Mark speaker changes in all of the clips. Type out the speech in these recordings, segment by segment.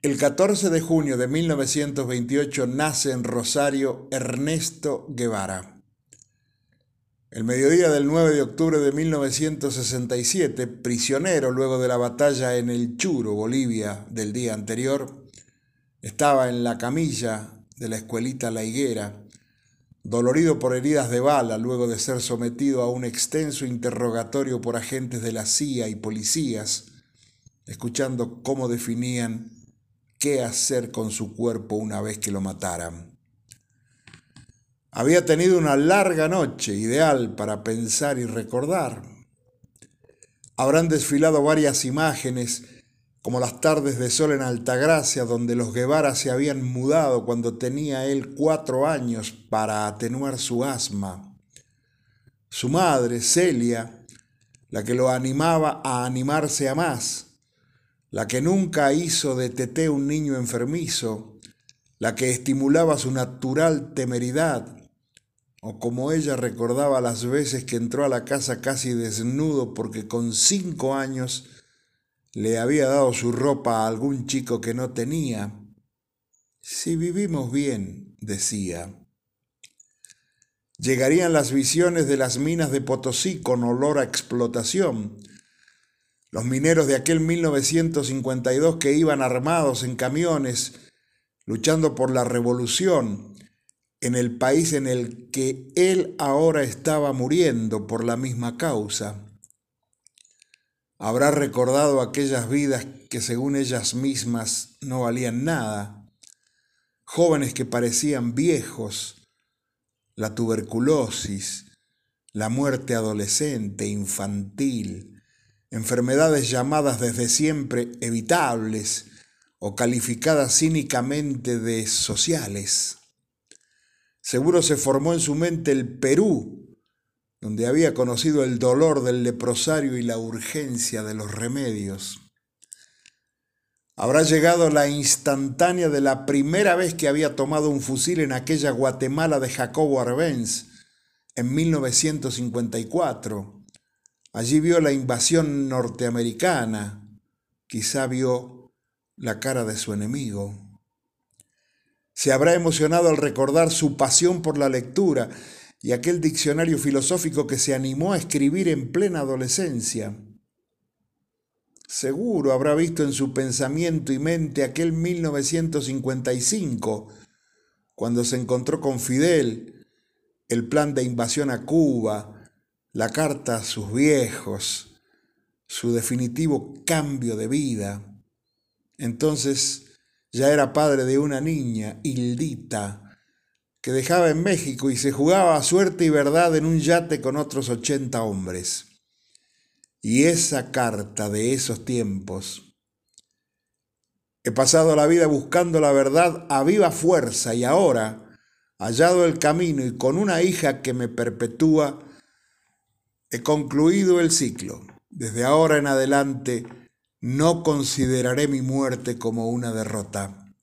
Speaker 1: El 14 de junio de 1928 nace en Rosario Ernesto Guevara. El mediodía del 9 de octubre de 1967, prisionero luego de la batalla en el Churo, Bolivia, del día anterior, estaba en la camilla de la escuelita La Higuera, dolorido por heridas de bala luego de ser sometido a un extenso interrogatorio por agentes de la CIA y policías, escuchando cómo definían qué hacer con su cuerpo una vez que lo mataran. Había tenido una larga noche, ideal para pensar y recordar. Habrán desfilado varias imágenes, como las tardes de sol en Altagracia, donde los Guevara se habían mudado cuando tenía él cuatro años para atenuar su asma. Su madre, Celia, la que lo animaba a animarse a más, la que nunca hizo de Tete un niño enfermizo, la que estimulaba su natural temeridad, o como ella recordaba las veces que entró a la casa casi desnudo porque con cinco años le había dado su ropa a algún chico que no tenía. Si vivimos bien, decía. Llegarían las visiones de las minas de Potosí con olor a explotación, los mineros de aquel 1952 que iban armados en camiones luchando por la revolución en el país en el que él ahora estaba muriendo por la misma causa. Habrá recordado aquellas vidas que según ellas mismas no valían nada, jóvenes que parecían viejos, la tuberculosis, la muerte adolescente, infantil, enfermedades llamadas desde siempre evitables o calificadas cínicamente de sociales. Seguro se formó en su mente el Perú, donde había conocido el dolor del leprosario y la urgencia de los remedios. Habrá llegado la instantánea de la primera vez que había tomado un fusil en aquella Guatemala de Jacobo Arbenz en 1954 Allí vio la invasión norteamericana, quizá vio la cara de su enemigo. Se habrá emocionado al recordar su pasión por la lectura y aquel diccionario filosófico que se animó a escribir en plena adolescencia. Seguro habrá visto en su pensamiento y mente aquel 1955, cuando se encontró con Fidel, el plan de invasión a Cuba, la carta a sus viejos, su definitivo cambio de vida. Entonces ya era padre de una niña, Hildita, que dejaba en México y se jugaba a suerte y verdad en un yate con otros ochenta hombres. Y esa carta de esos tiempos. He pasado la vida buscando la verdad a viva fuerza y ahora, hallado el camino y con una hija que me perpetúa, He concluido el ciclo. Desde ahora en adelante no consideraré mi muerte como una derrota.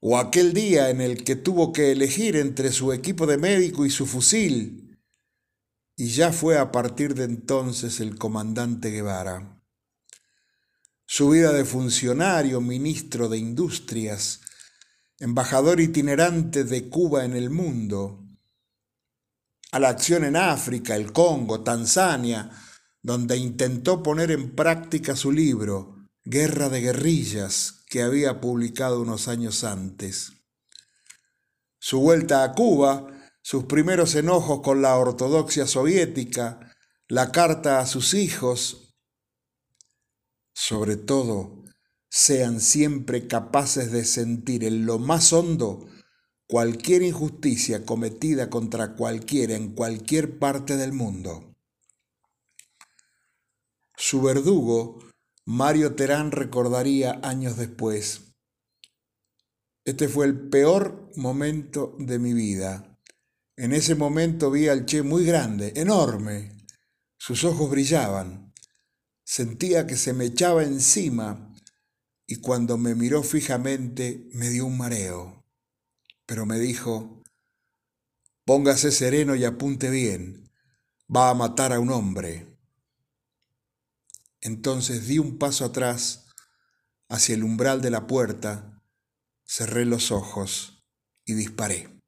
Speaker 1: O aquel día en el que tuvo que elegir entre su equipo de médico y su fusil, y ya fue a partir de entonces el comandante Guevara. Su vida de funcionario, ministro de Industrias, embajador itinerante de Cuba en el mundo, a la acción en África, el Congo, Tanzania, donde intentó poner en práctica su libro, Guerra de Guerrillas, que había publicado unos años antes. Su vuelta a Cuba, sus primeros enojos con la ortodoxia soviética, la carta a sus hijos, sobre todo, sean siempre capaces de sentir en lo más hondo cualquier injusticia cometida contra cualquiera en cualquier parte del mundo. Su verdugo, Mario Terán, recordaría años después, este fue el peor momento de mi vida. En ese momento vi al Che muy grande, enorme. Sus ojos brillaban. Sentía que se me echaba encima y cuando me miró fijamente me dio un mareo pero me dijo, póngase sereno y apunte bien, va a matar a un hombre. Entonces di un paso atrás, hacia el umbral de la puerta, cerré los ojos y disparé.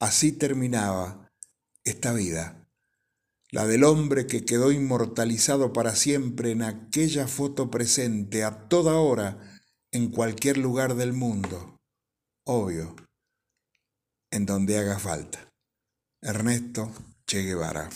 Speaker 1: Así terminaba esta vida, la del hombre que quedó inmortalizado para siempre en aquella foto presente a toda hora en cualquier lugar del mundo, obvio, en donde haga falta. Ernesto Che Guevara.